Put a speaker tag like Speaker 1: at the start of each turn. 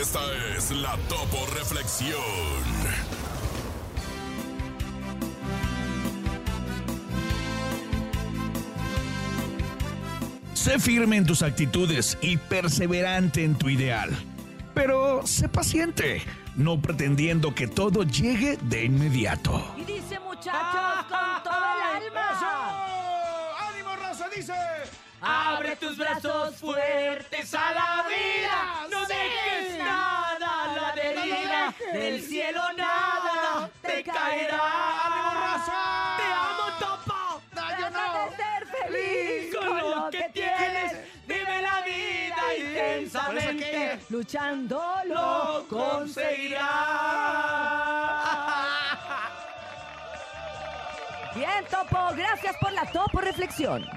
Speaker 1: Esta es la Topo Reflexión.
Speaker 2: Sé firme en tus actitudes y perseverante en tu ideal. Pero sé paciente, no pretendiendo que todo llegue de inmediato.
Speaker 3: Y dice muchachos con todo el alma.
Speaker 4: ¡Ánimo, raza! Dice.
Speaker 3: Abre tus brazos fuertes a la vida. Del cielo nada te caerá. Te amo, Topo.
Speaker 4: Yo no.
Speaker 3: de ser feliz
Speaker 4: Con lo que tienes.
Speaker 3: Vive la vida intensamente. Luchando lo conseguirás. Bien, Topo. Gracias por la Topo Reflexión.